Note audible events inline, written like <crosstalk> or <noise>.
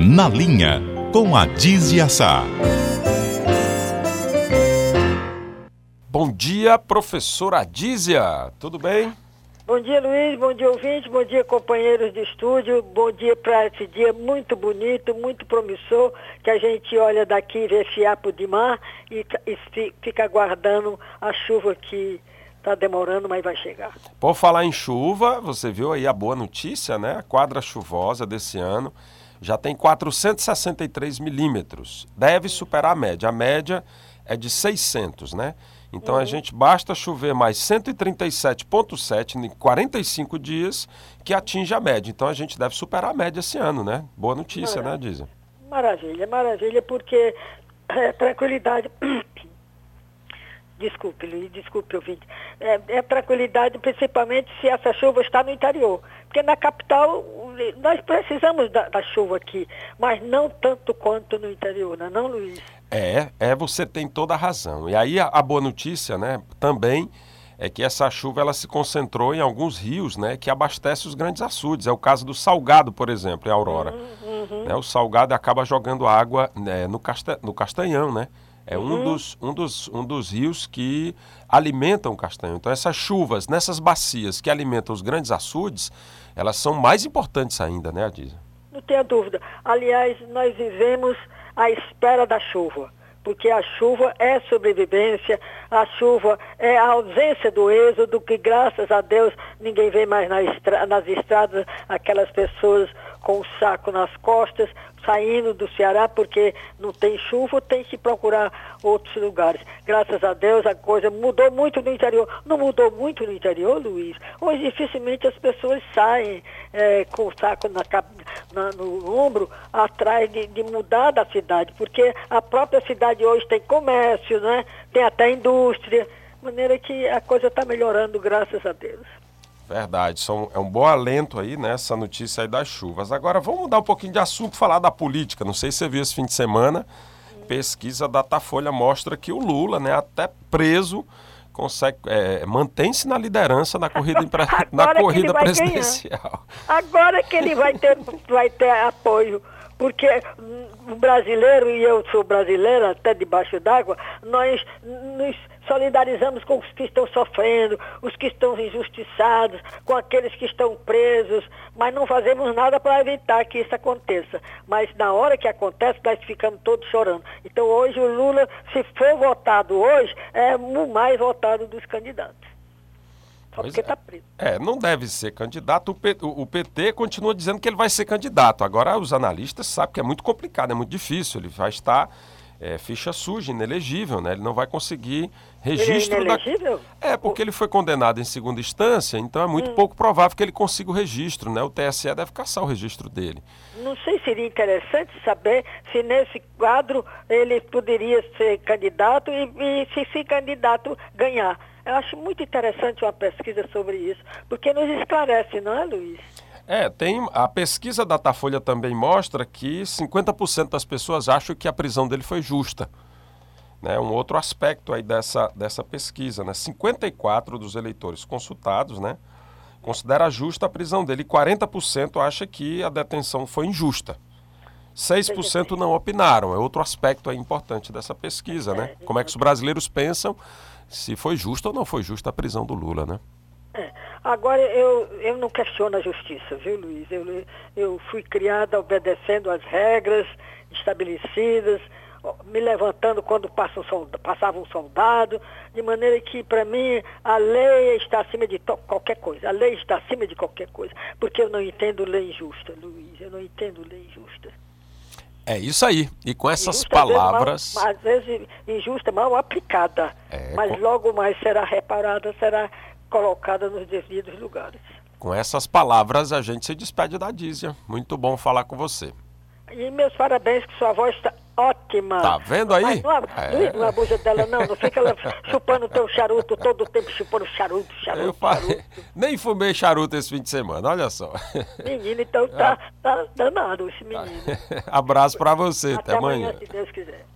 Na Linha, com a Dizia Sá. Bom dia, professora Adízia. Tudo bem? Bom dia, Luiz. Bom dia, ouvinte. Bom dia, companheiros de estúdio. Bom dia para esse dia muito bonito, muito promissor, que a gente olha daqui, vê fiapo de mar e, e fica aguardando a chuva que está demorando, mas vai chegar. Por falar em chuva, você viu aí a boa notícia, né? A quadra chuvosa desse ano já tem 463 milímetros. Deve superar a média. A média é de 600, né? Então uhum. a gente basta chover mais 137,7 em 45 dias que atinge a média. Então a gente deve superar a média esse ano, né? Boa notícia, né, maravilha. né, Dizem? Maravilha, maravilha, porque é, tranquilidade. <coughs> Desculpe, Luiz, desculpe, ouvinte. É, é tranquilidade, principalmente se essa chuva está no interior. Porque na capital nós precisamos da, da chuva aqui, mas não tanto quanto no interior, não é não, Luiz? É, é, você tem toda a razão. E aí a, a, boa notícia, né, também é que essa chuva ela se concentrou em alguns rios, né, que abastecem os grandes açudes. É o caso do Salgado, por exemplo, em Aurora. Uhum, uhum. Né, o Salgado acaba jogando água né, no, Casta, no Castanhão, né? É uhum. um, dos, um, dos, um dos rios que alimentam o castanho. Então essas chuvas nessas bacias que alimentam os grandes açudes, elas são mais importantes ainda, né, Adisa? Não tenha dúvida. Aliás, nós vivemos à espera da chuva, porque a chuva é sobrevivência, a chuva é a ausência do êxodo, que graças a Deus ninguém vê mais nas estradas aquelas pessoas com o saco nas costas, saindo do Ceará porque não tem chuva, tem que procurar outros lugares. Graças a Deus a coisa mudou muito no interior. Não mudou muito no interior, Luiz? Hoje dificilmente as pessoas saem é, com o saco na, na, no ombro atrás de, de mudar da cidade, porque a própria cidade hoje tem comércio, né? tem até indústria, de maneira que a coisa está melhorando, graças a Deus. Verdade, são, é um bom alento aí, né, essa notícia aí das chuvas. Agora vamos mudar um pouquinho de assunto, falar da política. Não sei se você viu esse fim de semana, pesquisa da Datafolha mostra que o Lula, né, até preso, consegue é, mantém-se na liderança na corrida, <laughs> na corrida presidencial. Ganhar. Agora que ele vai ter, vai ter apoio porque o brasileiro, e eu sou brasileira até debaixo d'água, nós nos solidarizamos com os que estão sofrendo, os que estão injustiçados, com aqueles que estão presos, mas não fazemos nada para evitar que isso aconteça. Mas na hora que acontece, nós ficamos todos chorando. Então hoje o Lula, se for votado hoje, é o mais votado dos candidatos. Só porque está é. preso. É, não deve ser candidato. O, P, o, PT continua dizendo que ele vai ser candidato. Agora, os analistas sabem que é muito complicado, é muito difícil. Ele vai estar é, ficha suja, inelegível, né? Ele não vai conseguir registro ele é inelegível? Da... É, porque ele foi condenado em segunda instância, então é muito hum. pouco provável que ele consiga o registro, né? O TSE deve caçar o registro dele. Não sei, seria interessante saber se nesse quadro ele poderia ser candidato e, e se esse candidato ganhar. Eu acho muito interessante uma pesquisa sobre isso, porque nos esclarece, não é, Luiz? É, tem a pesquisa da Datafolha também mostra que 50% das pessoas acham que a prisão dele foi justa. Né, um outro aspecto aí dessa, dessa pesquisa, né? 54 dos eleitores consultados, né, considera justa a prisão dele e 40% acha que a detenção foi injusta. 6% não opinaram. É outro aspecto aí importante dessa pesquisa, né? Como é que os brasileiros pensam se foi justa ou não foi justa a prisão do Lula, né? É. Agora, eu, eu não questiono a justiça, viu, Luiz? Eu, eu fui criada obedecendo às regras estabelecidas, me levantando quando passa um soldado, passava um soldado, de maneira que, para mim, a lei está acima de qualquer coisa. A lei está acima de qualquer coisa. Porque eu não entendo lei injusta, Luiz. Eu não entendo lei injusta. É isso aí. E com essas injusta, palavras. Às vezes, mal, às vezes injusta, mal aplicada. É, mas com... logo mais será reparada, será colocada nos devidos lugares. Com essas palavras, a gente se despede da Dízia. Muito bom falar com você. E meus parabéns, que sua voz está ótima. Tá vendo aí? Mas não, é. não abusa dela, não. Não fica ela chupando o teu charuto todo o tempo, chupando charuto, charuto. Eu falei, charuto. Nem fumei charuto esse fim de semana, olha só. Menino, então tá, tá danado esse menino. <laughs> Abraço pra você, até, até amanhã. amanhã. se Deus quiser.